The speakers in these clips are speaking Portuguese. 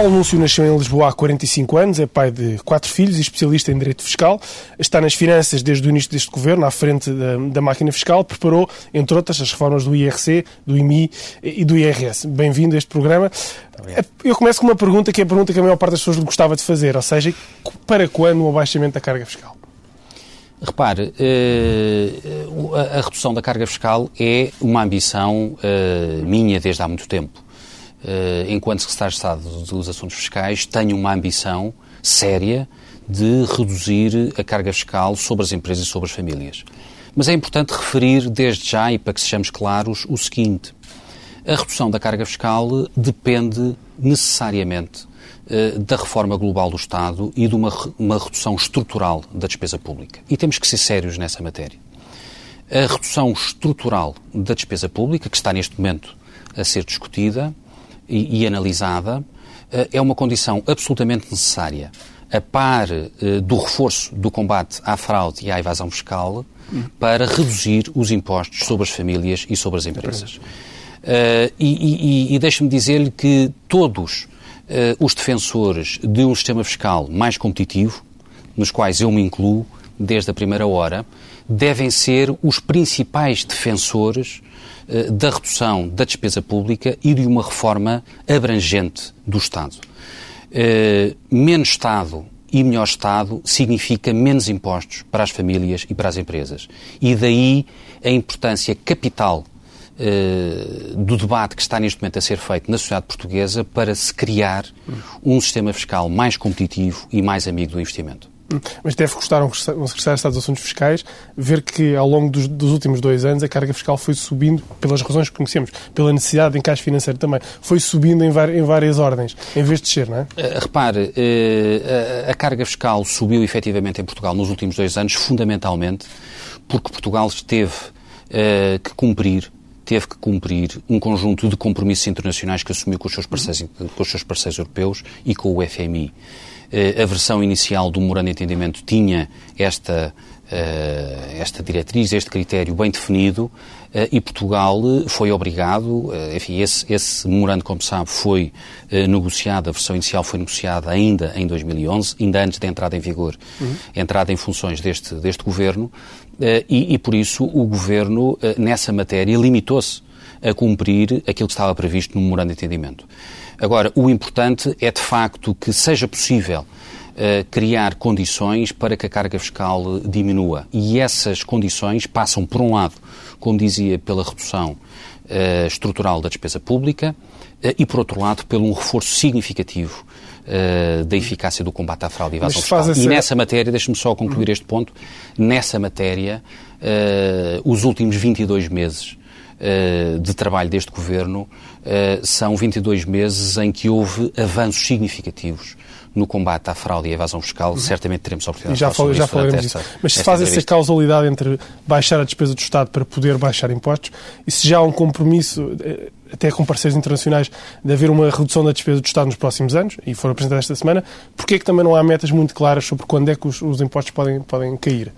Paulo Núncio nasceu em Lisboa há 45 anos, é pai de quatro filhos e especialista em direito fiscal. Está nas finanças desde o início deste governo, à frente da, da máquina fiscal. Preparou, entre outras, as reformas do IRC, do IMI e do IRS. Bem-vindo a este programa. Eu começo com uma pergunta que é a pergunta que a maior parte das pessoas gostava de fazer, ou seja, para quando o abaixamento da carga fiscal? Repare, eh, a redução da carga fiscal é uma ambição eh, minha desde há muito tempo. Eh, enquanto Secretário de Estado dos Assuntos Fiscais, tenho uma ambição séria de reduzir a carga fiscal sobre as empresas e sobre as famílias. Mas é importante referir desde já, e para que sejamos claros, o seguinte: a redução da carga fiscal depende necessariamente eh, da reforma global do Estado e de uma, uma redução estrutural da despesa pública. E temos que ser sérios nessa matéria. A redução estrutural da despesa pública, que está neste momento a ser discutida, e, e analisada, eh, é uma condição absolutamente necessária, a par eh, do reforço do combate à fraude e à evasão fiscal, para reduzir os impostos sobre as famílias e sobre as empresas. Uh, e, e, e deixe-me dizer-lhe que todos os defensores de um sistema fiscal mais competitivo, nos quais eu me incluo desde a primeira hora, devem ser os principais defensores eh, da redução da despesa pública e de uma reforma abrangente do Estado. Uh, menos Estado e melhor Estado significa menos impostos para as famílias e para as empresas. E daí a importância capital uh, do debate que está neste momento a ser feito na sociedade portuguesa para se criar um sistema fiscal mais competitivo e mais amigo do investimento. Mas deve custar um secretário de Estado dos Assuntos Fiscais ver que, ao longo dos, dos, últimos dois anos, a carga fiscal foi subindo, pelas razões que conhecemos, pela necessidade de encaixe financeiro também, foi subindo em, em várias ordens, em vez de descer, não é? Uh, repare, uh, a, carga fiscal subiu efetivamente em Portugal nos últimos dois anos, fundamentalmente porque Portugal teve uh, que cumprir teve que cumprir um conjunto de compromissos internacionais que assumiu com os seus parceiros, com os seus parceiros europeus e com o FMI. Eh, a versão inicial do memorando de entendimento tinha esta, esta diretriz, este critério bem definido, eh, e Portugal foi obrigado, enfim, esse, esse memorando, como sabe, foi negociado, a versão inicial foi negociada ainda em 2011, ainda antes da entrada em vigor, uhum. entrada em funções deste, deste governo, e, e por isso o governo, nessa matéria, limitou-se a cumprir aquilo que estava previsto no memorando de entendimento. Agora, o importante é de facto que seja possível criar condições para que a carga fiscal diminua. E essas condições passam, por um lado, como dizia, pela redução uh, estrutural da despesa pública uh, e, por outro lado, pelo um reforço significativo da eficácia do combate à fraude e evasão fiscal. E nessa matéria, deixe-me só concluir este ponto, nessa matéria, os últimos 22 meses eh, de trabalho deste governo eh, são 22 meses em que houve avanços significativos no combate à fraude e à evasão fiscal, uhum. certamente teremos a oportunidade já de falar já falaremos disso. Mas se faz essa causalidade entre baixar a despesa do Estado para poder baixar impostos, e se já há um compromisso, eh, até com parceiros internacionais, de haver uma redução da despesa do Estado nos próximos anos, e foram apresentadas esta semana, porquê é que também não há metas muito claras sobre quando é que os, os impostos podem, podem cair?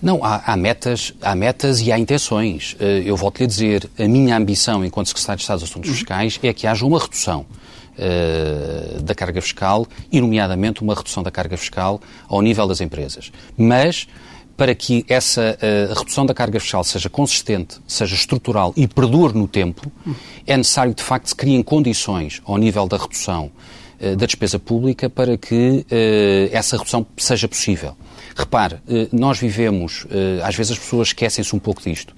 Não, há, há, metas, há metas e há intenções. Eh, eu volto-lhe a dizer, a minha ambição enquanto Secretário de Estado dos Assuntos Fiscais é que haja uma redução da carga fiscal, e nomeadamente uma redução da carga fiscal ao nível das empresas. Mas para que essa uh, redução da carga fiscal seja consistente, seja estrutural e perdure no tempo, é necessário, de facto, se criem condições ao nível da redução uh, da despesa pública para que uh, essa redução seja possível. Repare, eh, nós vivemos, eh, às vezes as pessoas esquecem-se um pouco disto,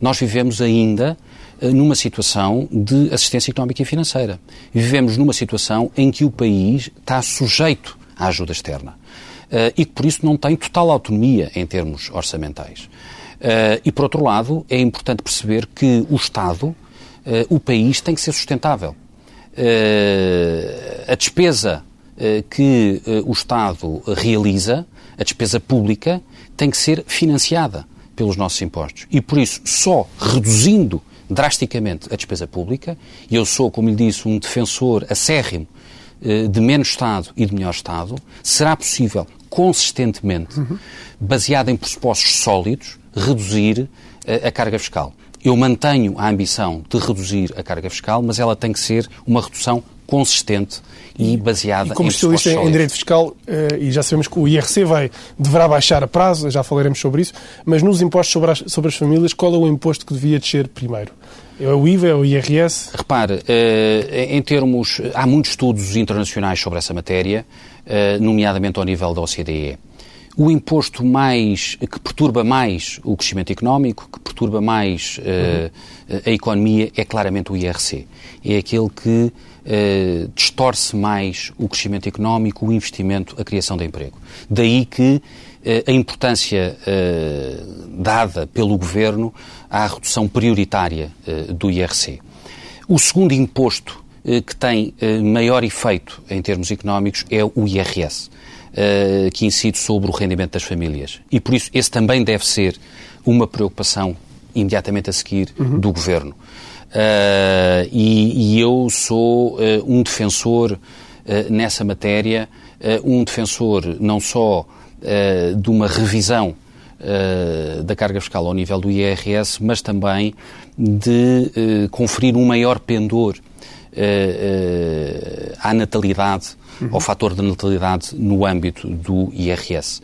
nós vivemos ainda eh, numa situação de assistência económica e financeira. Vivemos numa situação em que o país está sujeito à ajuda externa e que por isso não tem total autonomia em termos orçamentais. E por outro lado, é importante perceber que o Estado, o país, tem que ser sustentável. A despesa que o Estado realiza, a despesa pública, tem que ser financiada pelos nossos impostos. E por isso, só reduzindo drasticamente a despesa pública, e eu sou, como lhe disse, um defensor acérrimo de menos Estado e de melhor Estado, será possível consistentemente, baseado em pressupostos sólidos, reduzir a carga fiscal. Eu mantenho a ambição de reduzir a carga fiscal, mas ela tem que ser uma redução consistente e baseada e como em especialista em direito fiscal, eh, e já sabemos que o IRC vai, deverá baixar a prazo, já falaremos sobre isso, mas nos impostos sobre as, sobre as famílias, qual é o imposto que devia descer primeiro? É o IVA, é o IRS? Repare, eh, em termos. Há muitos estudos internacionais sobre essa matéria, eh, nomeadamente ao nível da OCDE. O imposto mais que perturba mais o crescimento económico, que perturba mais uhum. a economia, é claramente o IRC. É aquele que Uh, distorce mais o crescimento económico, o investimento, a criação de emprego. Daí que uh, a importância uh, dada pelo Governo à redução prioritária do IRC. O segundo imposto que tem maior efeito em termos económicos é o IRS, que incide sobre o rendimento das famílias. E por isso esse também deve ser uma preocupação imediatamente a seguir uhum. do Governo. E, e, eu sou um defensor nessa matéria, um defensor não só de uma revisão da carga fiscal ao nível do IRS, mas também de conferir um maior pendor à natalidade, uhum. ao fator da natalidade no âmbito do IRS.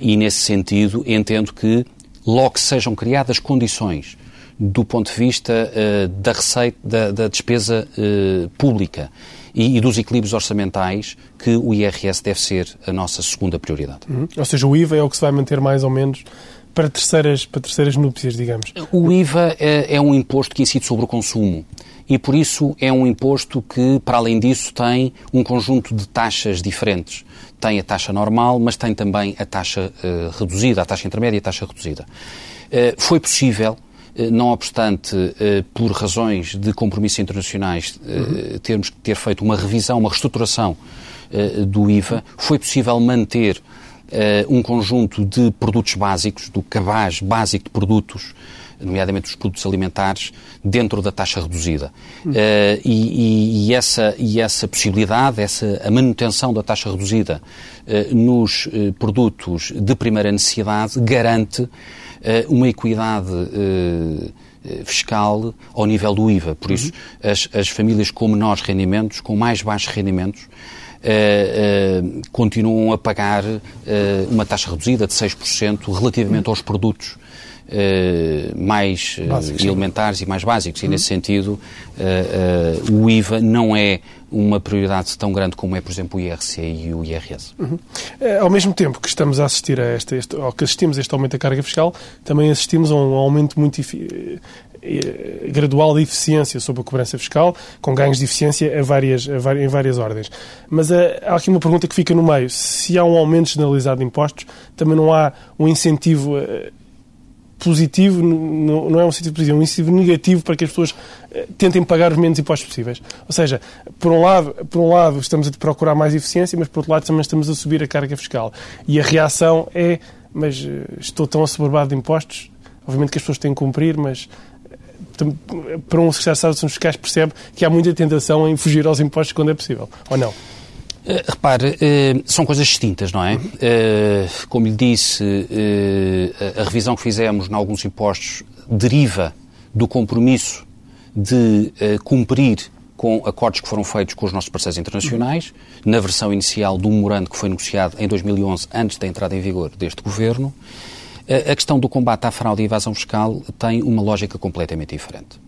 e nesse sentido entendo que logo que sejam criadas condições do ponto de vista uh, da receita, da, da despesa uh, pública e, e, dos equilíbrios orçamentais, que o IRS deve ser a nossa segunda prioridade. Uhum. Ou seja, o IVA é o que se vai manter mais ou menos para terceiras, para terceiras núpcias, digamos. O IVA é, é um imposto que incide sobre o consumo e, por isso, é um imposto que, para além disso, tem um conjunto de taxas diferentes. Tem a taxa normal, mas tem também a taxa uh, reduzida, a taxa intermédia e a taxa reduzida. Uh, foi possível não obstante, eh, por razões de compromissos internacionais, uhum. termos que ter feito uma revisão, uma reestruturação do IVA, foi possível manter um conjunto de produtos básicos, do cabaz básico de produtos, nomeadamente os produtos alimentares, dentro da taxa reduzida. Uhum. Uh, e, e, essa, e essa possibilidade, essa, a manutenção da taxa reduzida nos produtos de primeira necessidade garante eh, uma equidade eh, eh, fiscal ao nível do IVA. Por isso, uhum. as, as famílias com menores rendimentos, com mais baixos rendimentos, Uh, uh, continuam a pagar uh, uma taxa reduzida de 6% relativamente aos produtos mais básicos, elementares sim. e mais básicos. E, uhum. nesse sentido, o IVA não é uma prioridade tão grande como é, por exemplo, o IRC e o IRS. Uhum. Ao mesmo tempo que estamos a assistir a este, este, ou que assistimos a este aumento da carga fiscal, também assistimos a um aumento muito eh, eh, gradual de eficiência sobre a cobrança fiscal, com ganhos de eficiência a várias, a várias, em várias ordens. Mas eh, há aqui uma pergunta que fica no meio. Se há um aumento generalizado de impostos, também não há um incentivo positivo, não é um incentivo positivo, é um incentivo negativo para que as pessoas eh, tentem pagar os menos impostos possíveis. Ou seja, por um lado, por um lado estamos a procurar mais eficiência, mas por outro lado também estamos a subir a carga fiscal. E a reação é, mas eh, estou tão assoberbado de impostos, obviamente que as pessoas têm que cumprir, mas eh, para um secretário de Estado Fiscais percebe que há muita tentação em fugir aos impostos quando é possível, ou não? Uh, repare, uh, são coisas distintas, não é? Uh, como lhe disse, a revisão que fizemos em alguns impostos deriva do compromisso de cumprir com acordos que foram feitos com os nossos parceiros internacionais, na versão inicial do memorando que foi negociado em 2011, antes da entrada em vigor deste governo. A questão do combate à fraude e evasão fiscal tem uma lógica completamente diferente.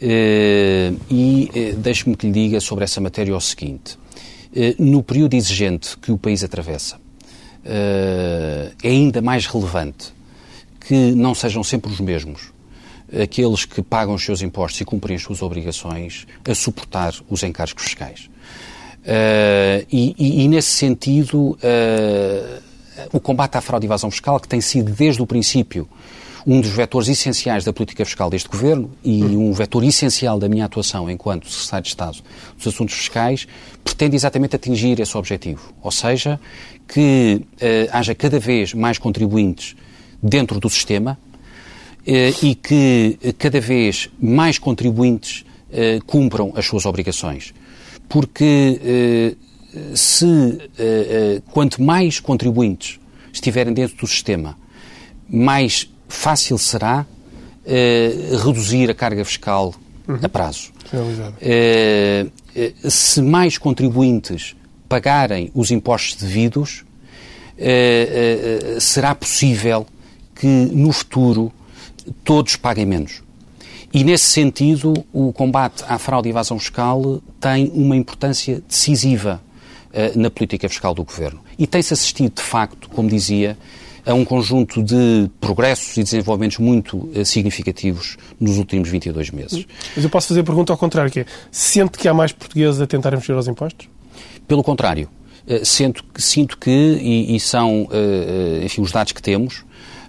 E deixe-me que lhe diga sobre essa matéria o seguinte. Eh, no período exigente que o país atravessa, eh, é ainda mais relevante que não sejam sempre os mesmos aqueles que pagam os seus impostos e cumprem as suas obrigações a suportar os encargos fiscais. Uh, e, e, e, nesse sentido, o combate à fraude e evasão fiscal, que tem sido desde o princípio um dos vetores essenciais da política fiscal deste Governo e um vetor essencial da minha atuação enquanto Secretário de Estado dos Assuntos Fiscais, pretende exatamente atingir esse objetivo. Ou seja, que eh, haja cada vez mais contribuintes dentro do sistema eh, e que cada vez mais contribuintes eh, cumpram as suas obrigações. Porque se quanto mais contribuintes estiverem dentro do sistema, mais fácil será reduzir a carga fiscal uhum. a prazo. se mais contribuintes pagarem os impostos devidos, será possível que no futuro todos paguem menos. E, nesse sentido, o combate à fraude e evasão fiscal tem uma importância decisiva na política fiscal do Governo. E tem-se assistido, de facto, como dizia, a um conjunto de progressos e desenvolvimentos muito uh, significativos nos últimos 22 meses. Mas eu posso fazer a pergunta ao contrário, que é, sente que há mais portugueses a tentarem fugir aos impostos? Pelo contrário. Uh, sinto, sinto que, e, e são, enfim, os dados que temos,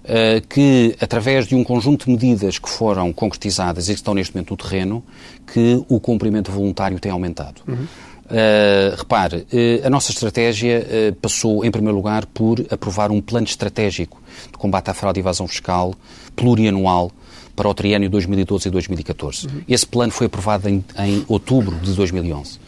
eh, que, através de um conjunto de medidas que foram concretizadas e que estão neste momento no terreno, que o cumprimento voluntário tem aumentado. Uhum. Uh, repare, uh, a nossa estratégia uh, passou, em primeiro lugar, por aprovar um plano estratégico de combate à fraude e evasão fiscal plurianual para o triênio 2012 e 2014. Uhum. Esse plano foi aprovado em, em outubro de 2011.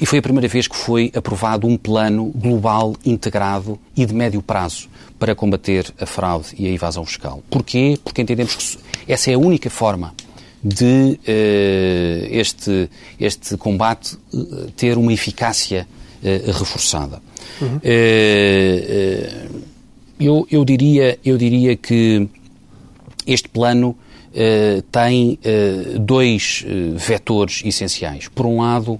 e foi a primeira vez que foi aprovado um plano global, integrado e de médio prazo para combater a fraude e a evasão fiscal. Porquê? Porque entendemos que essa é a única forma de uh, este, este combate uh, ter uma eficácia uh, reforçada. Uhum. eu, eu, diria, eu diria que este plano tem dois vetores essenciais. Por um lado,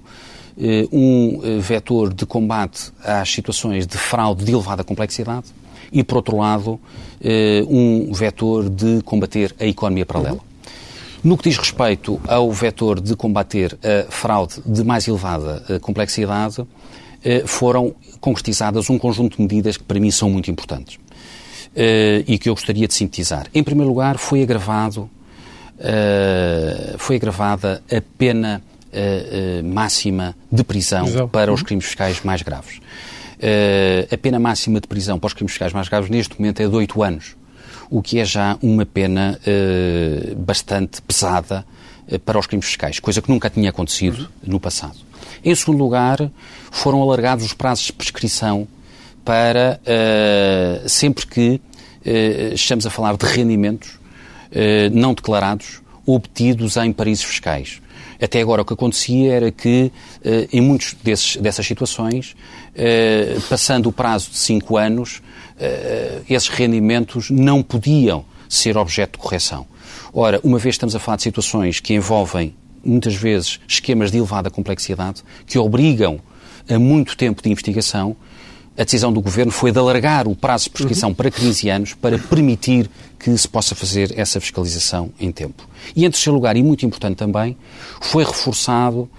um vetor de combate às situações de fraude de elevada complexidade, e, por outro lado, eh, um vetor de combater a economia paralela. No que diz respeito ao vetor de combater a fraude de mais elevada eh, complexidade, eh, foram concretizadas um conjunto de medidas que para mim são muito importantes e que eu gostaria de sintetizar. Em primeiro lugar, foi agravado, foi agravada a pena máxima de prisão Exato. para os crimes fiscais mais graves. A pena máxima de prisão para os crimes fiscais mais graves neste momento é de 8 anos, o que é já uma pena uh, bastante pesada uh, para os crimes fiscais, coisa que nunca tinha acontecido no passado. Em segundo lugar, foram alargados os prazos de prescrição para sempre que estamos a falar de rendimentos não declarados obtidos em paraísos fiscais. Até agora o que acontecia era que, eh, em muitas dessas situações, eh, passando o prazo de cinco anos, eh, esses rendimentos não podiam ser objeto de correção. Ora, uma vez estamos a falar de situações que envolvem, muitas vezes, esquemas de elevada complexidade, que obrigam a muito tempo de investigação, a decisão do Governo foi de alargar o prazo de prescrição uhum. para 15 anos para permitir que se possa fazer essa fiscalização em tempo. E, em terceiro lugar, e muito importante também, foi reforçado uh,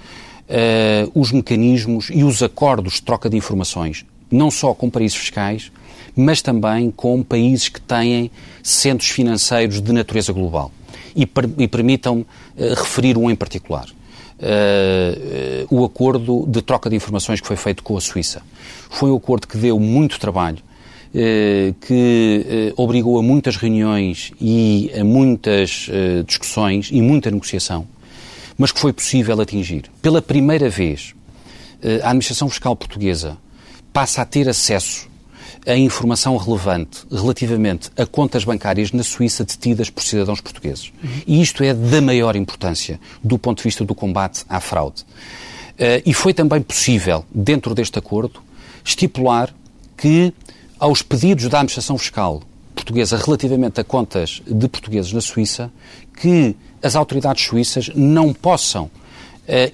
os mecanismos e os acordos de troca de informações, não só com países fiscais, mas também com países que têm centros financeiros de natureza global. E, per e permitam uh, referir um em particular. Uh, o acordo de troca de informações que foi feito com a Suíça. Foi um acordo que deu muito trabalho, uh, que uh, obrigou a muitas reuniões e a muitas discussões e muita negociação, mas que foi possível atingir. Pela primeira vez, a administração fiscal portuguesa passa a ter acesso a informação relevante relativamente a contas bancárias na Suíça detidas por cidadãos portugueses. E isto é da maior importância do ponto de vista do combate à fraude. Uh, e foi também possível, dentro deste acordo, estipular que, aos pedidos da administração fiscal portuguesa relativamente a contas de portugueses na Suíça, que as autoridades suíças não possam uh,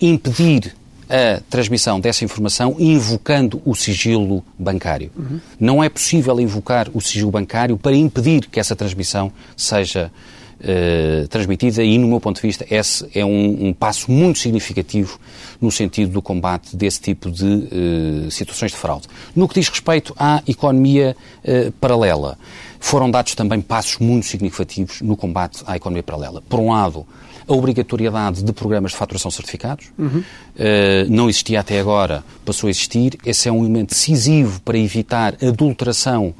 impedir a transmissão dessa informação invocando o sigilo bancário. Uhum. Não é possível invocar o sigilo bancário para impedir que essa transmissão seja uh, transmitida e, no meu ponto de vista, esse é um, um, passo muito significativo no sentido do combate desse tipo de uh, situações de fraude. No que diz respeito à economia uh, paralela, foram dados também passos muito significativos no combate à economia paralela. Por um lado, a obrigatoriedade de programas de faturação certificados. Uhum. Uh, não existia até agora, passou a existir. Esse é um elemento decisivo para evitar adulteração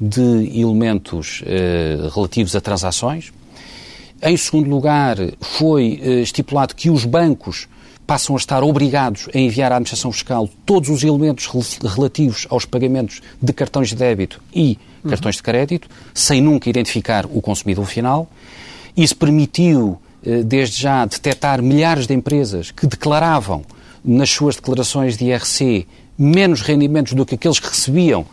de elementos uh, relativos a transações. Em segundo lugar, foi uh, estipulado que os bancos passam a estar obrigados a enviar à administração fiscal todos os elementos relativos aos pagamentos de cartões de débito e uhum. cartões de crédito, sem nunca identificar o consumidor final. Isso permitiu desde já, detectar milhares de empresas que declaravam nas suas declarações de IRC menos rendimentos do que aqueles que recebiam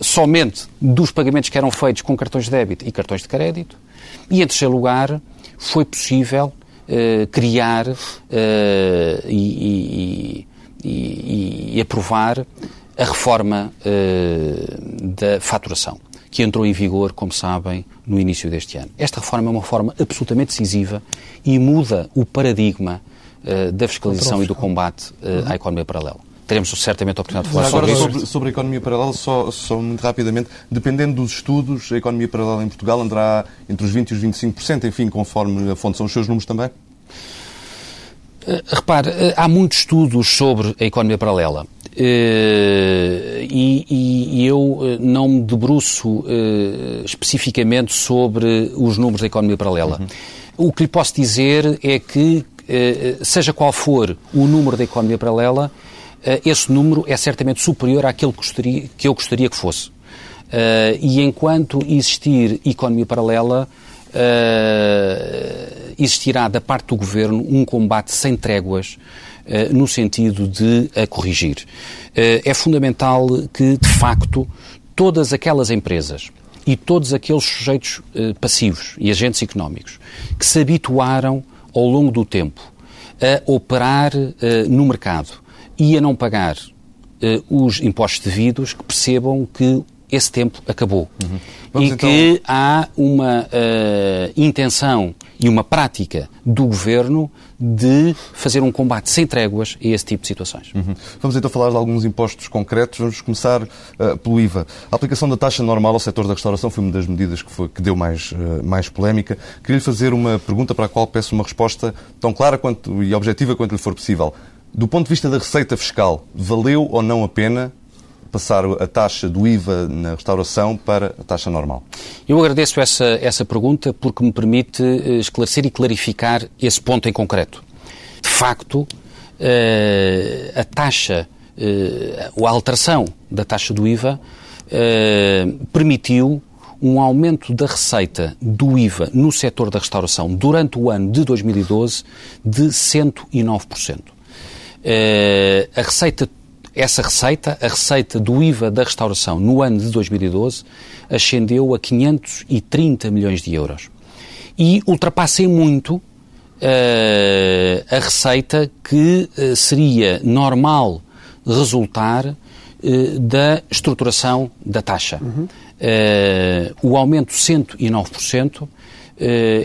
somente dos pagamentos que eram feitos com cartões de débito e cartões de crédito. E, em terceiro lugar, foi possível uh, criar uh, e, e, e, e, aprovar a reforma da faturação que entrou em vigor, como sabem, no início deste ano. Esta reforma é uma reforma absolutamente decisiva e muda o paradigma uh, da fiscalização e do combate uh, à economia paralela. Teremos certamente a oportunidade de falar agora, sobre, sobre, sobre a economia paralela, só, só muito rapidamente, dependendo dos estudos, a economia paralela em Portugal andará entre os 20% e os 25%, enfim, conforme a fonte são os seus números também? Uh, repare, há muitos estudos sobre a economia paralela. Uh, e, e, eu eh, não me debruço uh, especificamente sobre os números da economia paralela. Uhum. O que lhe posso dizer é que, uh, seja qual for o número da economia paralela, esse número é certamente superior àquele que, gostaria, que eu gostaria que fosse. e enquanto existir economia paralela, existirá da parte do governo um combate sem tréguas eh, no sentido de a corrigir. Eh, é fundamental que, de facto, todas aquelas empresas e todos aqueles sujeitos eh, passivos e agentes económicos que se habituaram ao longo do tempo a operar no mercado e a não pagar os impostos devidos, que percebam que esse tempo acabou. Uhum. e então... que há uma uh, intenção e uma prática do governo de fazer um combate sem tréguas a esse tipo de situações. Uhum. Vamos então falar de alguns impostos concretos. Vamos começar uh, pelo IVA. A aplicação da taxa normal ao setor da restauração foi uma das medidas que, foi, que deu mais, uh, mais polémica. Queria-lhe fazer uma pergunta para a qual peço uma resposta tão clara quanto, e objetiva quanto lhe for possível. Do ponto de vista da receita fiscal, valeu ou não a pena passar a taxa do IVA na restauração para a taxa normal? Eu agradeço essa, essa pergunta porque me permite eh, esclarecer e clarificar esse ponto em concreto. De facto, eh, a taxa, eh, a alteração da taxa do IVA permitiu um aumento da receita do IVA no setor da restauração durante o ano de 2012 de 109%. A receita essa receita, a receita do IVA da restauração no ano de 2012, ascendeu a 530 milhões de euros. E ultrapassa muito uh, a receita que uh, seria normal resultar uh, da estruturação da taxa. Uhum. o aumento de 109%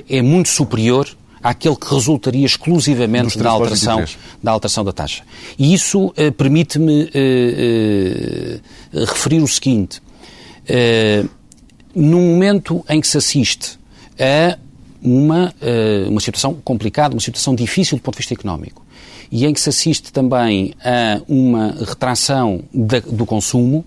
é muito superior àquele que resultaria exclusivamente da alteração, da alteração da taxa. E isso uh, permite-me uh, uh, referir o seguinte. num momento em que se assiste a uma, uma situação complicada, uma situação difícil do ponto de vista económico, e em que se assiste também a uma retração da, do consumo,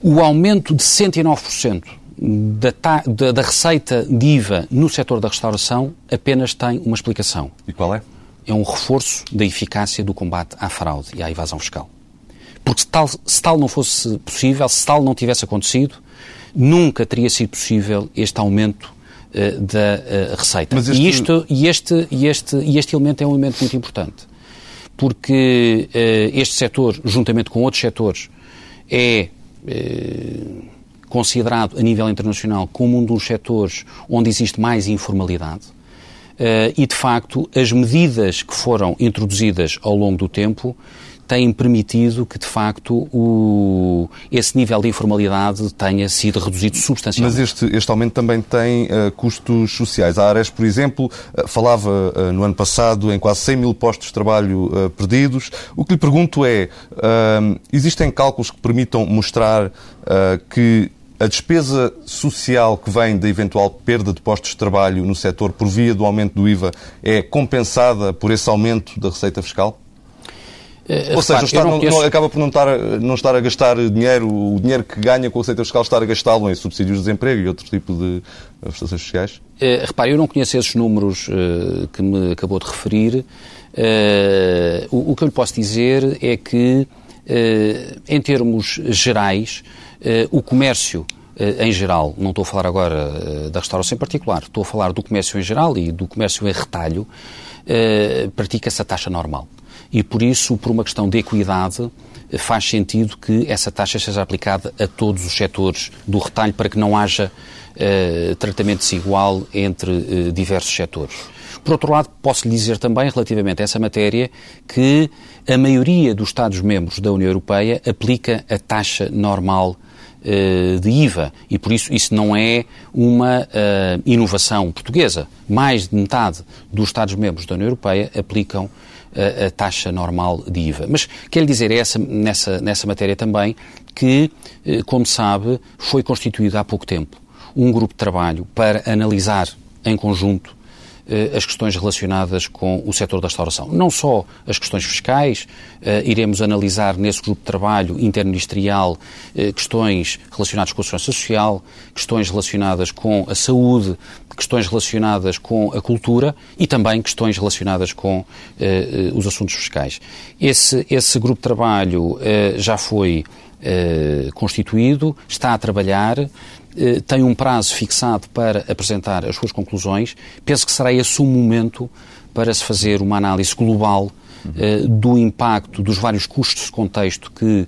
o aumento de 109% da, da, da, receita de IVA no setor da restauração apenas tem uma explicação. E qual é? É um reforço da eficácia do combate à fraude e à evasão fiscal. Porque se tal, se tal não fosse possível, se tal não tivesse acontecido, nunca teria sido possível este aumento uh, da uh, receita. Este... E, isto, e, este, e, este, e este elemento é um elemento muito importante. Porque uh, este setor, juntamente com outros setores, é considerado a nível internacional como um dos setores onde existe mais informalidade. Uh, e, de facto, as medidas que foram introduzidas ao longo do tempo têm permitido que, de facto, o, esse nível de informalidade tenha sido reduzido substancialmente. Mas este, este aumento também tem uh, custos sociais. A Ares, por exemplo, uh, falava no ano passado em quase 100 mil postos de trabalho perdidos. O que lhe pergunto é, existem cálculos que permitam mostrar que a despesa social que vem da eventual perda de postos de trabalho no setor por via do aumento do IVA é compensada por esse aumento da receita fiscal? Uh, Ou seja, repare, não, não, acaba por não estar, não estar a gastar dinheiro, o dinheiro que ganha com a receita fiscal, estar a gastá-lo em subsídios de desemprego e outro tipo de prestações sociais? Uh, repare, eu não conheço esses números uh, que me acabou de referir. O, o, que eu lhe posso dizer é que, em termos gerais, eh, o comércio eh, em geral, não estou a falar agora eh, da restauração em particular, estou a falar do comércio em geral e do comércio em retalho, pratica-se a taxa normal. E por isso, por uma questão de equidade, faz sentido que essa taxa seja aplicada a todos os setores do retalho para que não haja tratamento desigual entre diversos setores. Por outro lado, posso lhe dizer também, relativamente a essa matéria, que a maioria dos Estados-membros da União Europeia aplica a taxa normal eh, de IVA e por isso isso não é uma uh, inovação portuguesa. Mais de metade dos Estados-membros da União Europeia aplicam eh, a taxa normal de IVA. Mas quero dizer essa, nessa, nessa matéria também que, como sabe, foi constituído há pouco tempo um grupo de trabalho para analisar em conjunto as questões relacionadas com o setor da restauração. Não só as questões fiscais, eh, iremos analisar nesse grupo de trabalho interministerial eh, questões relacionadas com a segurança social, questões relacionadas com a saúde, questões relacionadas com a cultura e também questões relacionadas com os assuntos fiscais. Esse, esse grupo de trabalho já foi constituído, está a trabalhar. Eh, tem um prazo fixado para apresentar as suas conclusões. Penso que será esse o momento para se fazer uma análise global uhum. do impacto dos vários custos de contexto que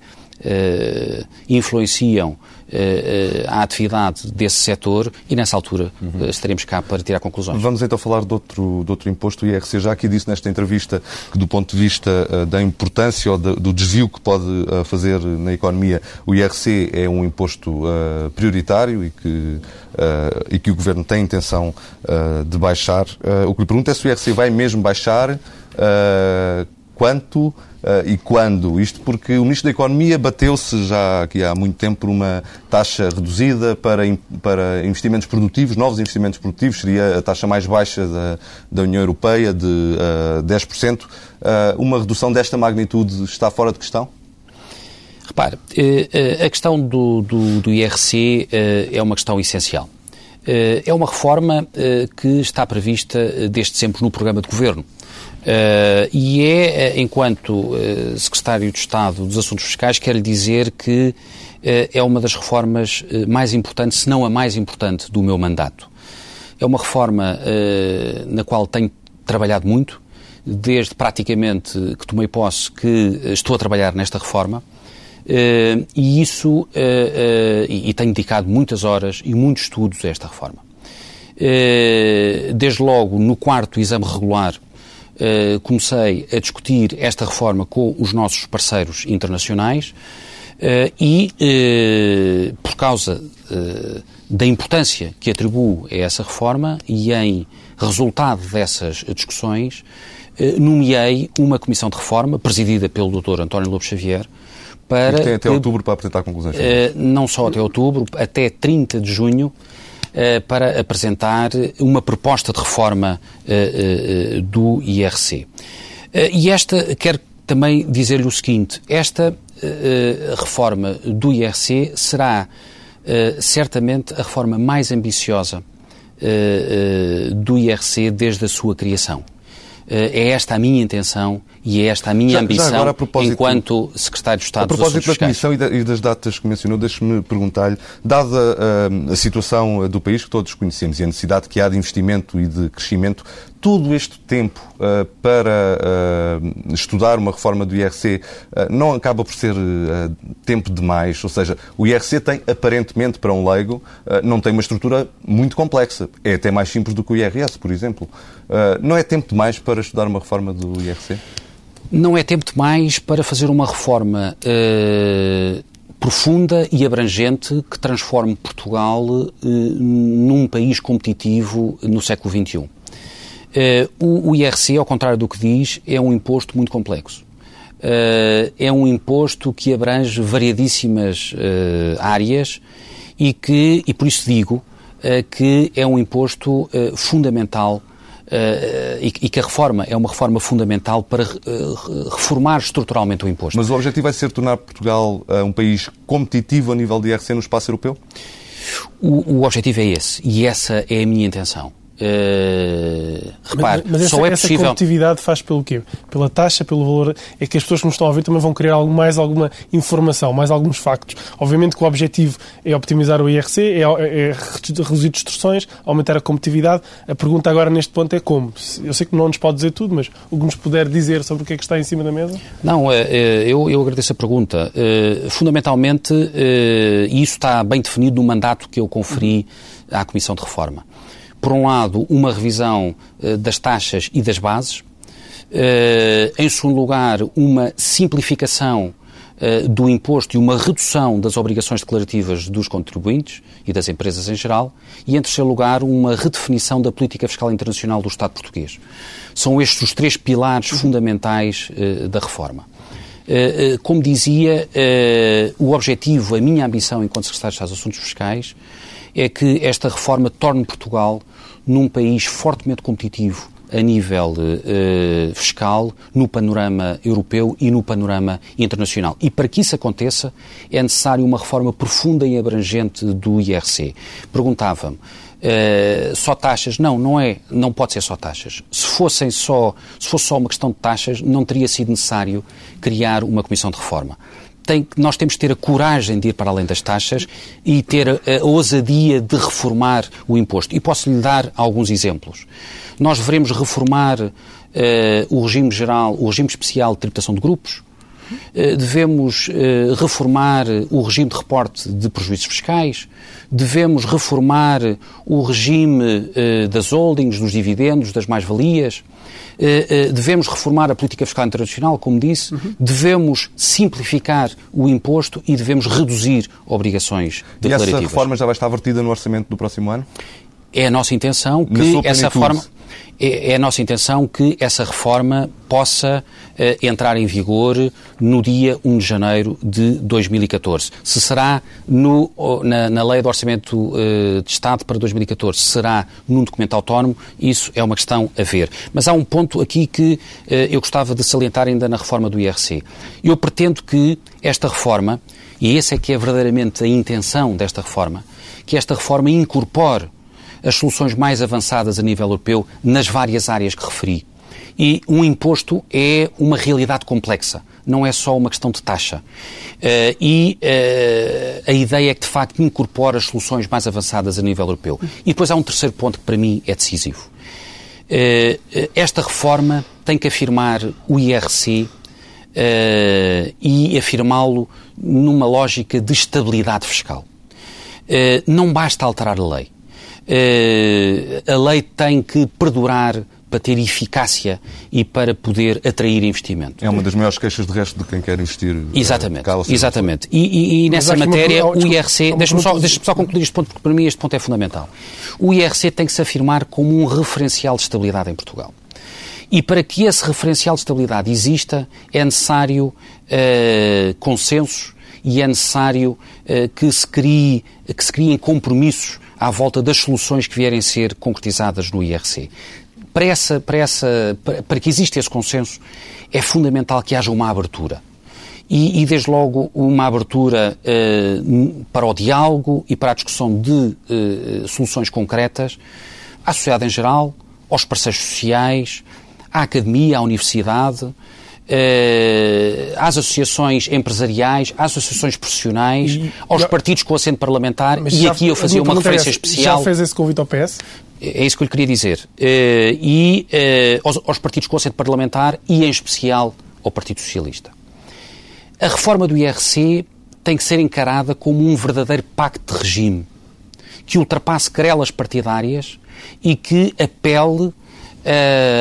influenciam uh, a atividade desse setor e nessa altura uhum. estaremos cá para tirar conclusões. Vamos então falar de outro, de outro imposto, o IRC. Já aqui disse nesta entrevista que do ponto de vista da importância ou do desvio que pode fazer na economia, o IRC é um imposto prioritário e que, e que o Governo tem intenção de baixar. o que lhe pergunto é se o IRC vai mesmo baixar quanto Uh, e quando? Isto porque o Ministro da Economia bateu-se já aqui há muito tempo por uma taxa reduzida para, para investimentos produtivos, novos investimentos produtivos, seria a taxa mais baixa da, da União Europeia, de uh, 10%. Uh, uma redução desta magnitude está fora de questão? Repare, eh, eh, a questão do, do, do IRC é uma questão essencial. É uma reforma que está prevista desde sempre no programa de governo. Uh, e é, eh, enquanto uh, Secretário de Estado dos Assuntos Fiscais, quero dizer que uh, é uma das reformas mais importantes, se não a mais importante, do meu mandato. É uma reforma na qual tenho trabalhado muito, desde praticamente que tomei posse que estou a trabalhar nesta reforma. e isso, e, e tenho dedicado muitas horas e muitos estudos a esta reforma. desde logo no quarto exame regular uh, comecei a discutir esta reforma com os nossos parceiros internacionais uh, e, uh, por causa da importância que atribuo a essa reforma e em resultado dessas discussões, nomeei uma comissão de reforma, presidida pelo Dr. António Lobo Xavier, para. E tem até outubro para apresentar conclusões. não só até outubro, até 30 de junho eh, para apresentar uma proposta de reforma eh, eh, do IRC. E esta, quero também dizer-lhe o seguinte: esta reforma do IRC será certamente a reforma mais ambiciosa do IRC desde a sua criação. É esta a minha intenção e é esta a minha já, ambição já agora, a enquanto Secretário de Estado A propósito da Comissão e das datas que mencionou, deixe-me perguntar-lhe, dada uh, a situação do país que todos conhecemos e a necessidade que há de investimento e de crescimento, todo este tempo uh, para uh, estudar uma reforma do IRC uh, não acaba por ser tempo demais? Ou seja, o IRC tem, aparentemente, para um leigo, não tem uma estrutura muito complexa. É até mais simples do que o IRS, por exemplo. não é tempo demais para estudar uma reforma do IRC? Não é tempo demais para fazer uma reforma uh, profunda e abrangente que transforme Portugal uh, num país competitivo no século XXI. Uh, o, o IRC, ao contrário do que diz, é um imposto muito complexo. Uh, é um imposto que abrange variadíssimas uh, áreas e que, e por isso digo, uh, que é um imposto fundamental e, e, que a reforma é uma reforma fundamental para reformar estruturalmente o imposto. Mas o objetivo vai ser tornar Portugal um país competitivo a nível de IRC no espaço europeu? O, o objetivo é esse e essa é a minha intenção. Uh, repare, mas, mas essa, só é essa possível... competitividade faz pelo quê? Pela taxa, pelo valor? É que as pessoas que nos estão a ouvir também vão querer algo, mais alguma informação, mais alguns factos. Obviamente que o objetivo é optimizar o IRC, é, é, é reduzir distorções, aumentar a competitividade. A pergunta agora neste ponto é como? Eu sei que não nos pode dizer tudo, mas o que nos puder dizer sobre o que é que está em cima da mesa? Não, eh, eh, eu, eu agradeço a pergunta. Fundamentalmente, isso está bem definido no mandato que eu conferi à Comissão de Reforma por um lado, uma revisão uh, das taxas e das bases, uh, em segundo lugar, uma simplificação uh, do imposto e uma redução das obrigações declarativas dos contribuintes e das empresas em geral, e em terceiro lugar, uma redefinição da política fiscal internacional do Estado português. São estes os três pilares fundamentais da reforma. Como dizia, o objetivo, a minha ambição enquanto Secretário de Estado dos Assuntos Fiscais, é que esta reforma torne Portugal num país fortemente competitivo a nível uh, fiscal, no panorama europeu e no panorama internacional. E para que isso aconteça, é necessário uma reforma profunda e abrangente do IRC. Perguntava-me, uh, só taxas? Não, não é, não pode ser só taxas. Se fossem só, se fosse só uma questão de taxas, não teria sido necessário criar uma comissão de reforma tem, nós temos que ter a coragem de ir para além das taxas e ter a, a ousadia de reformar o imposto. E posso lhe dar alguns exemplos. Nós devemos reformar uh, o regime geral, o regime especial de tributação de grupos, devemos uh, reformar o regime de reporte de prejuízos fiscais, devemos reformar o regime das holdings, dos dividendos, das mais-valias, eh, eh, devemos reformar a política fiscal internacional, como disse, uhum. devemos simplificar o imposto e devemos reduzir obrigações declarativas. E essa reforma já vai estar vertida no orçamento do próximo ano? É a nossa intenção que essa reforma é, é, a nossa intenção que essa reforma possa uh, entrar em vigor no dia 1 de janeiro de 2014. Se será no, na, na Lei do Orçamento uh, de Estado para 2014, será num documento autónomo, isso é uma questão a ver. Mas há um ponto aqui que uh, eu gostava de salientar ainda na reforma do IRC. Eu pretendo que esta reforma, e essa é que é verdadeiramente a intenção desta reforma, que esta reforma incorpore as soluções mais avançadas a nível europeu nas várias áreas que referi. E um imposto é uma realidade complexa, não é só uma questão de taxa. Uh, e uh, a ideia é que, de facto, incorpora as soluções mais avançadas a nível europeu. E depois há um terceiro ponto que, para mim, é decisivo. Uh, esta reforma tem que afirmar o IRC e afirmá-lo numa lógica de estabilidade fiscal. não basta alterar a lei. Eh, a lei tem que perdurar para ter eficácia e para poder atrair investimento. É uma das maiores queixas de resto de quem quer investir. Eh, exatamente, exatamente. E, e, e nessa matéria o IRC, deixe-me só, deixe só concluir este ponto, porque para mim este ponto é fundamental. O IRC tem que se afirmar como um referencial de estabilidade em Portugal. E para que esse referencial de estabilidade exista, é necessário uh, consensos e é necessário uh, que, se crie, que se criem compromissos à volta das soluções que vierem ser concretizadas no IRC. Para, essa, para, essa, para, que exista esse consenso, é fundamental que haja uma abertura. E, e, desde logo, uma abertura uh, para o diálogo e para a discussão de uh, soluções concretas à sociedade em geral, aos parceiros sociais, à academia, à universidade, uh, às associações empresariais, às associações profissionais, e, aos partidos com assento parlamentar, e aqui eu fazia uma referência é especial. Já fez esse convite ao PS? É isso que eu lhe queria dizer. Uh, e uh, aos, aos, partidos com assento parlamentar e, em especial, ao Partido Socialista. A reforma do IRC tem que ser encarada como um verdadeiro pacto de regime que ultrapasse querelas partidárias e que apele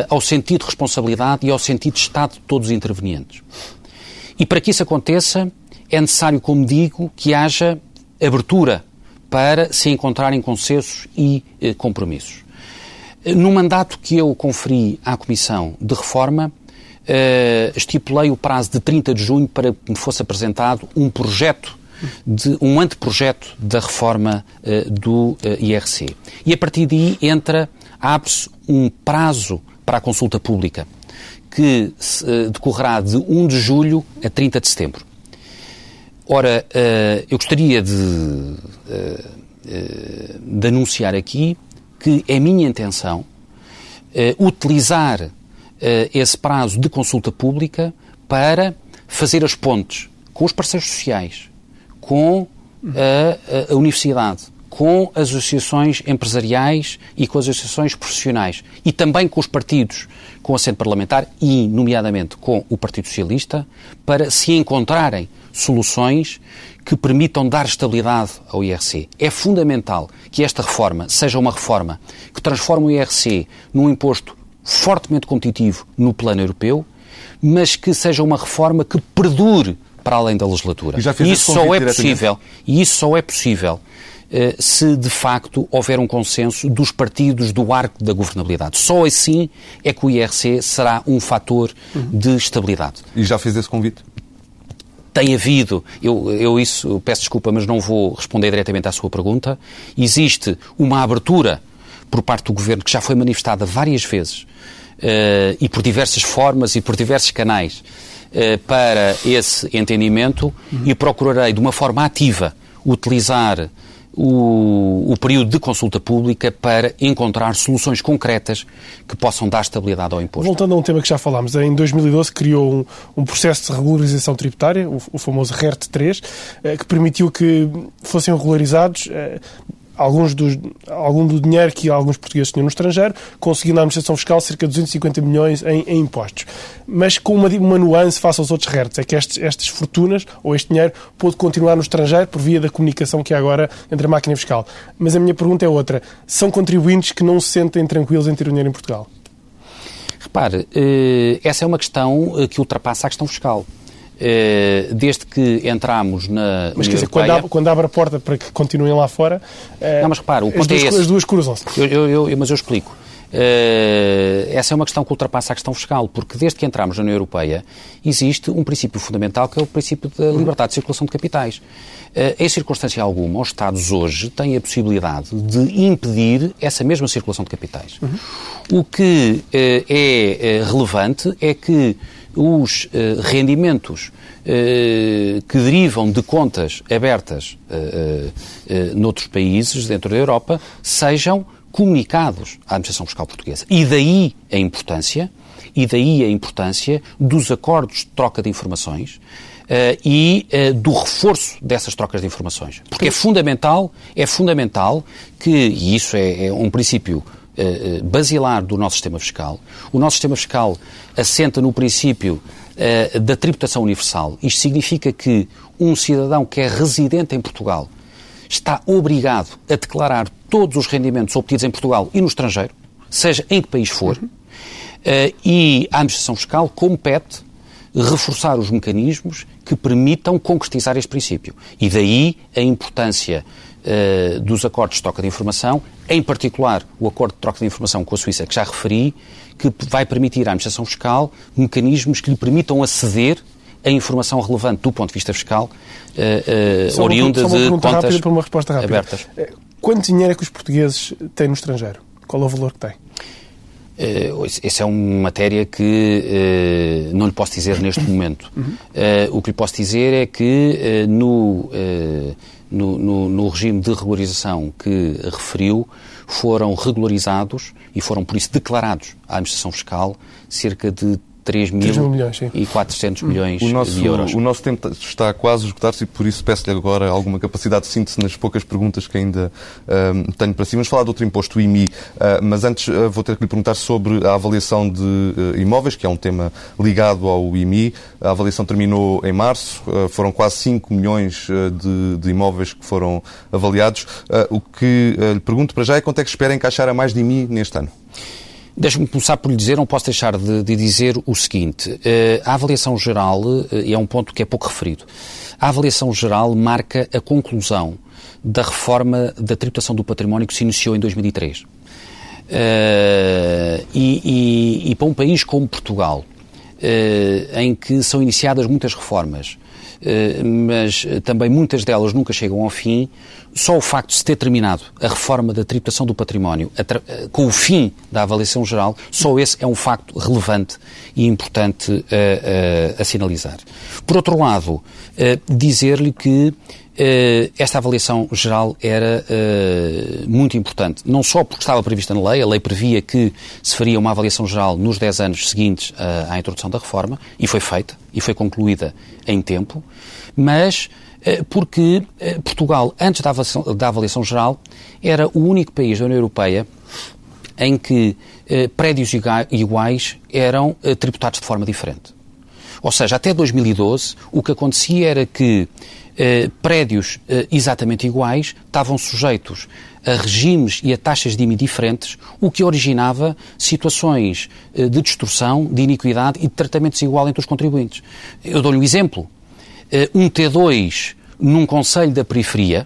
ao sentido de responsabilidade e ao sentido de Estado de todos os intervenientes. E para que isso aconteça, é necessário, como digo, que haja abertura para se encontrarem consensos e eh, compromissos. No mandato que eu conferi à Comissão de Reforma, eh, estipulei o prazo de 30 de junho para que me fosse apresentado um projeto, de, um anteprojeto da reforma eh, do eh, IRC. E a partir daí entra, abre-se um prazo para a consulta pública, que eh, decorrerá de 1 de julho a 30 de setembro. Ora, eh, eu gostaria de, eh, de anunciar aqui que é minha intenção utilizar esse prazo de consulta pública para fazer as pontes com os parceiros sociais, com a, a, universidade, com as associações empresariais e com as associações profissionais e também com os partidos com assento parlamentar e, nomeadamente, com o Partido Socialista, para se encontrarem soluções que permitam dar estabilidade ao IRC. É fundamental que esta reforma seja uma reforma que transforme o IRC num imposto fortemente competitivo no plano europeu, mas que seja uma reforma que perdure para além da legislatura. E isso só é possível. E isso só é possível se de facto houver um consenso dos partidos do arco da governabilidade. Só assim é que o IRC será um fator de estabilidade. E já fez esse convite? Tem havido, eu, eu isso peço desculpa, mas não vou responder diretamente à sua pergunta. Existe uma abertura por parte do governo que já foi manifestada várias vezes uh, e por diversas formas e por diversos canais uh, para esse entendimento uhum. e procurarei de uma forma ativa utilizar o, o, período de consulta pública para encontrar soluções concretas que possam dar estabilidade ao imposto. Voltando a um tema que já falámos, em 2012 criou um, um processo de regularização tributária, o, o famoso RERT 3, eh, que permitiu que fossem regularizados eh, alguns dos, algum do dinheiro que alguns portugueses tinham no estrangeiro, conseguindo na administração fiscal cerca de 250 milhões em, em impostos. Mas com uma, uma nuance face aos outros RERTs, é que estes, estas fortunas, ou este dinheiro, pôde continuar no estrangeiro por via da comunicação que há agora entre a máquina fiscal. Mas a minha pergunta é outra. São contribuintes que não se sentem tranquilos em ter o dinheiro em Portugal? Repare, eh, essa é uma questão eh, que ultrapassa a questão fiscal. Eh, desde que entramos na. Mas quer dizer, quando abre, quando abre, a porta para que continuem lá fora. Eh, não, mas repara, o ponto é esse. As duas cruzam-se. Eu, eu, eu, mas eu explico. Uh, essa é uma questão que ultrapassa a questão fiscal, porque desde que entramos na União Europeia existe um princípio fundamental que é o princípio da liberdade de circulação de capitais. Uh, em circunstância alguma, os Estados hoje têm a possibilidade de impedir essa mesma circulação de capitais. Uhum. O que uh, é relevante é que os uh, rendimentos uh, que derivam de contas abertas uh, noutros países dentro da Europa sejam comunicados à administração fiscal portuguesa. E daí a importância, e daí a importância dos acordos de troca de informações Uh, e uh, do reforço dessas trocas de informações. Porque é fundamental, é fundamental que, e isso é, é um princípio uh, basilar do nosso sistema fiscal. O nosso sistema fiscal assenta no princípio uh, da tributação universal. Isto significa que um cidadão que é residente em Portugal está obrigado a declarar todos os rendimentos obtidos em Portugal e no estrangeiro, seja em que país for, uh, e a administração fiscal compete reforçar os mecanismos que permitam concretizar este princípio. E daí a importância uh, dos acordos de troca de informação, em particular o acordo de troca de informação com a Suíça, que já referi, que vai permitir à administração fiscal mecanismos que lhe permitam aceder a informação relevante do ponto de vista fiscal, uh, uh, oriunda uma, de contas rápida para uma resposta rápida. abertas. Quanto dinheiro é que os portugueses têm no estrangeiro? Qual é o valor que têm? Uh, essa é uma matéria que uh, não lhe posso dizer neste momento. Uhum. Uh, o que lhe posso dizer é que no, no, no, no, regime de regularização que referiu, foram regularizados e foram, por isso, declarados à administração fiscal cerca de 3 mil, 3 mil milhões, e 400 milhões o nosso, de euros. O nosso tempo está quase a esgotar-se e por isso peço-lhe agora alguma capacidade de síntese nas poucas perguntas que ainda uh, tenho para si. Vamos falar de outro imposto, o IMI, uh, mas antes uh, vou ter que lhe perguntar sobre a avaliação de imóveis, que é um tema ligado ao IMI. A avaliação terminou em março, foram quase 5 milhões de, de, imóveis que foram avaliados. o que lhe pergunto para já é quanto é que espera encaixar a mais de IMI neste ano? Deixe-me começar por lhe dizer, não posso deixar de, de dizer o seguinte. a avaliação geral, e é um ponto que é pouco referido, a avaliação geral marca a conclusão da reforma da tributação do património que se iniciou em 2003. Uh, e, e, e, para um país como Portugal, uh, em que são iniciadas muitas reformas, mas também muitas delas nunca chegam ao fim, só o facto de se ter terminado a reforma da tributação do património com o fim da avaliação geral, só esse é um facto relevante e importante a sinalizar. Por outro lado, dizer-lhe que eh, esta avaliação geral era uh, muito importante, não só porque estava prevista na lei, a lei previa que se faria uma avaliação geral nos 10 anos seguintes uh, à introdução da reforma, e foi feita, e foi concluída em tempo, mas porque Portugal, antes da avaliação, geral, era o único país da União Europeia em que prédios iguais eram tributados de forma diferente. Ou seja, até 2012, o que acontecia era que eh, prédios eh, exatamente iguais estavam sujeitos a regimes e a taxas de IMI diferentes, o que originava situações eh, de distorção, de iniquidade e de tratamento desigual entre os contribuintes. Eu dou-lhe um exemplo. Eh, um T2 num conselho da periferia,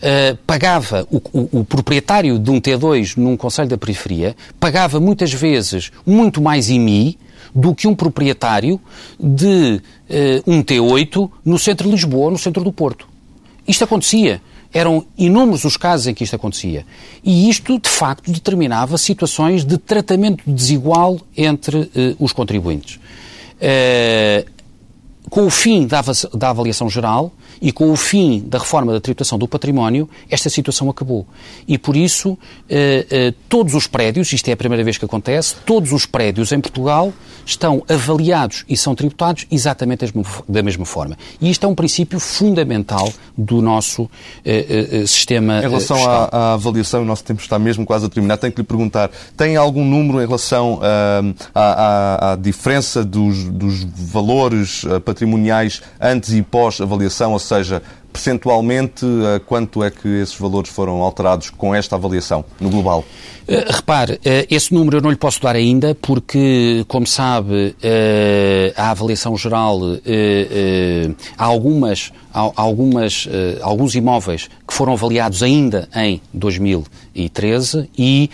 Uh, pagava, o, o, o, proprietário de um T2 num conselho da periferia, pagava muitas vezes muito mais IMI do que um proprietário de uh, um T8 no centro de Lisboa, no centro do Porto. Isto acontecia. Eram inúmeros os casos em que isto acontecia. E isto, de facto, determinava situações de tratamento desigual entre uh, os contribuintes. Uh, com o fim da, da avaliação geral, e com o fim da reforma da tributação do património, esta situação acabou. E por isso, eh, eh, todos os prédios, isto é a primeira vez que acontece, todos os prédios em Portugal estão avaliados e são tributados exatamente da mesma forma. E isto é um princípio fundamental do nosso eh, sistema Em relação à, à, avaliação, o nosso tempo está mesmo quase a terminar. Tenho que lhe perguntar, tem algum número em relação à, à, à, diferença dos, dos valores patrimoniais antes e pós-avaliação, ou seja, percentualmente, eh, quanto é que esses valores foram alterados com esta avaliação no global? Uh, repare, uh, esse número eu não lhe posso dar ainda, porque, como sabe, uh, a avaliação geral, há algumas, há algumas, alguns imóveis que foram avaliados ainda em 2013 e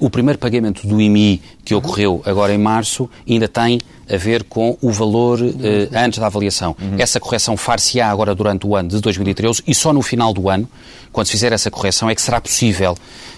o primeiro pagamento do IMI que ocorreu agora em março ainda tem a ver com o valor antes da avaliação. Uhum. Essa correção far-se-á agora durante o ano de 2013 e só no final do ano, quando se fizer essa correção, é que será possível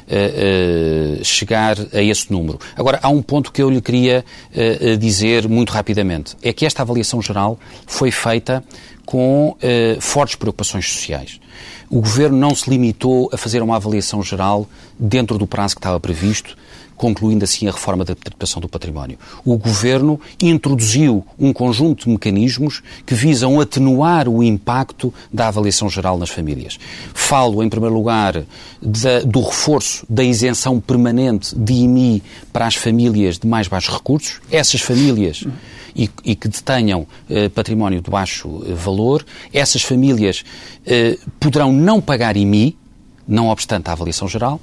uh, uh, chegar a esse número. Agora, há um ponto que eu lhe queria uh, dizer muito rapidamente. É que esta avaliação geral foi feita com fortes preocupações sociais. O Governo não se limitou a fazer uma avaliação geral dentro do prazo que estava previsto, concluindo assim a reforma da tributação do património. O Governo introduziu um conjunto de mecanismos que visam atenuar o impacto da avaliação geral nas famílias. Falo, em primeiro lugar, da, do reforço da isenção permanente de IMI para as famílias de mais baixos recursos. Essas famílias e, e que detenham eh, património de baixo eh, valor, essas famílias eh, poderão não pagar IMI, não obstante a avaliação geral,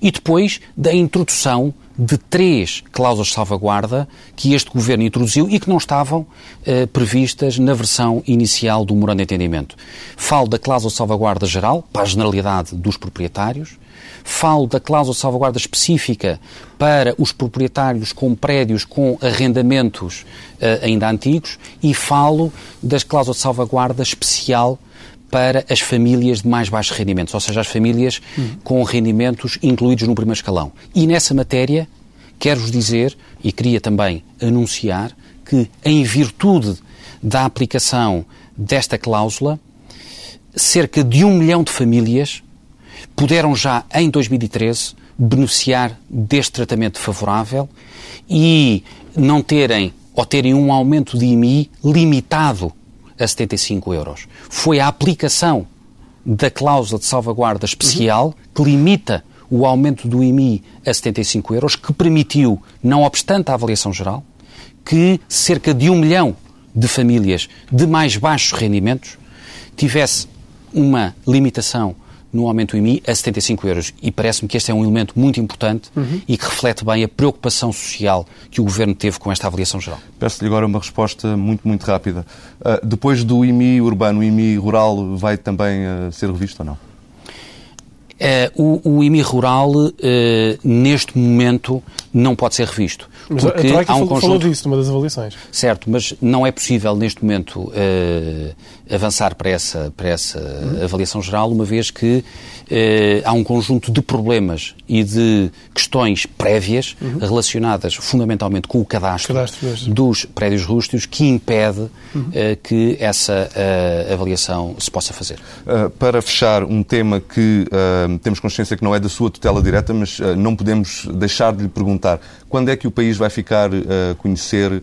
e depois da introdução de três cláusulas de salvaguarda que este Governo introduziu e que não estavam eh, previstas na versão inicial do Morando de Entendimento. Falo da cláusula de salvaguarda geral, para a generalidade dos proprietários, falo da cláusula de salvaguarda específica para os proprietários com prédios com arrendamentos eh, ainda antigos e falo das cláusulas de salvaguarda especial para as famílias de mais baixos rendimentos, ou seja, as famílias com rendimentos incluídos no primeiro escalão. E nessa matéria, quero-vos dizer, e queria também anunciar, que em virtude da aplicação desta cláusula, cerca de um milhão de famílias puderam já em 2013 beneficiar deste tratamento favorável e não terem ou terem um aumento de IMI limitado a 75 euros. Foi a aplicação da cláusula de salvaguarda especial que limita o aumento do IMI a 75 euros, que permitiu, não obstante a avaliação geral, que cerca de um milhão de famílias de mais baixos rendimentos tivesse uma limitação no aumento do IMI a 75 euros. E parece-me que este é um elemento muito importante uhum. e que reflete bem a preocupação social que o Governo teve com esta avaliação geral. Peço-lhe agora uma resposta muito, muito rápida. Uh, depois do IMI urbano, o IMI rural vai também uh, ser revisto ou não? Uh, o, o IMI rural, uh, neste momento, não pode ser revisto. Mas porque a há um conjunto... falou disso numa das avaliações. Certo, mas não é possível, neste momento, uh, avançar para essa, para essa uhum. avaliação geral, uma vez que há um conjunto de problemas e de questões prévias uhum. relacionadas fundamentalmente com o cadastro, cadastro dos prédios rústicos que impede uhum. que essa avaliação se possa fazer. para fechar, um tema que temos consciência que não é da sua tutela direta, mas uh, não podemos deixar de lhe perguntar quando é que o país vai ficar a uh, conhecer uh,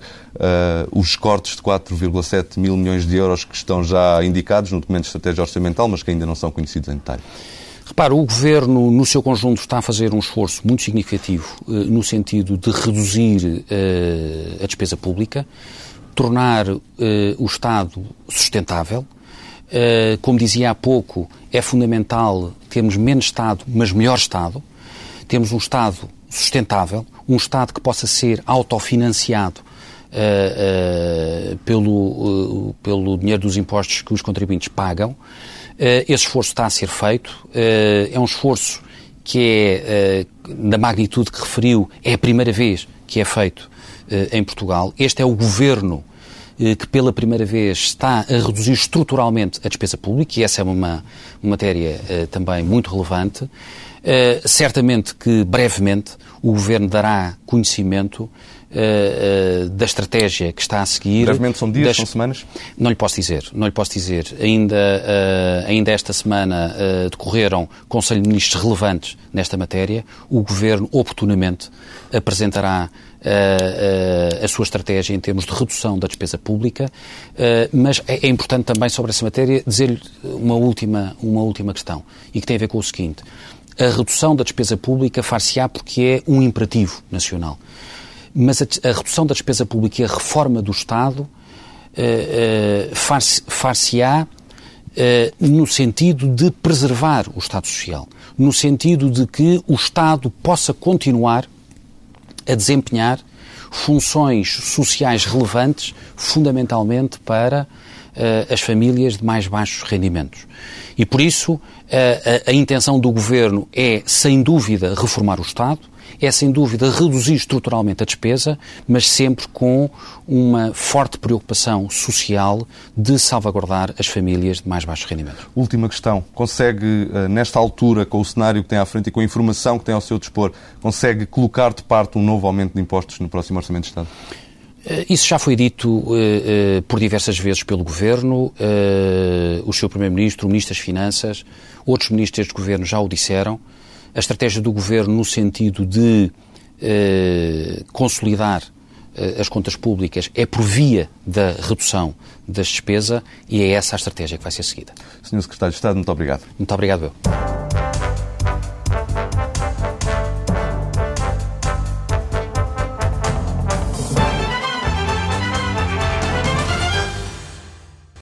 os cortes de 4,7 mil milhões de euros que estão já indicados no documento de estratégia orçamental, mas que ainda não são conhecidos em detalhe. Repara, o Governo, no seu conjunto, está a fazer um esforço muito significativo no sentido de reduzir a despesa pública, tornar o Estado sustentável, eh, como dizia há pouco, é fundamental termos menos Estado, mas melhor Estado. Temos um Estado sustentável, um Estado que possa ser autofinanciado uh, uh, pelo, pelo dinheiro dos impostos que os contribuintes pagam. Esse esforço está a ser feito. é um esforço que é, da magnitude que referiu, é a primeira vez que é feito em Portugal. Este é o governo eh, que pela primeira vez está a reduzir estruturalmente a despesa pública, e essa é uma, uma matéria também muito relevante. Certamente que brevemente o Governo dará conhecimento uh, da estratégia que está a seguir. Brevemente são dias, das... são semanas? Não lhe posso dizer, não lhe posso dizer. Ainda, ainda esta semana decorreram Conselho de Ministros relevantes nesta matéria. O Governo, oportunamente, apresentará a sua estratégia em termos de redução da despesa pública, mas é, é importante também sobre essa matéria dizer-lhe uma última, uma última questão e que tem a ver com o seguinte. A redução da despesa pública far-se-á porque é um imperativo nacional. Mas a, a, redução da despesa pública e a reforma do Estado uh, uh, far-se-á uh, no sentido de preservar o Estado Social, no sentido de que o Estado possa continuar a desempenhar funções sociais relevantes, fundamentalmente para uh, as famílias de mais baixos rendimentos. E por isso, uh, a, a intenção do Governo é, sem dúvida, reformar o Estado, é sem dúvida reduzir estruturalmente a despesa, mas sempre com uma forte preocupação social de salvaguardar as famílias de mais baixos rendimentos. Última questão. Consegue, eh, nesta altura, com o cenário que tem à frente e com a informação que tem ao seu dispor, consegue colocar de parte um novo aumento de impostos no próximo Orçamento de Estado? Eh, isso já foi dito uh, uh, por diversas vezes pelo Governo, uh, o seu Primeiro-Ministro, o Ministro das Finanças, outros ministros deste Governo já o disseram a estratégia do governo no sentido de eh, consolidar eh, as contas públicas é por via da redução da despesa e é essa a estratégia que vai ser seguida. Senhor Secretário de Estado, muito obrigado. Muito obrigado, eu.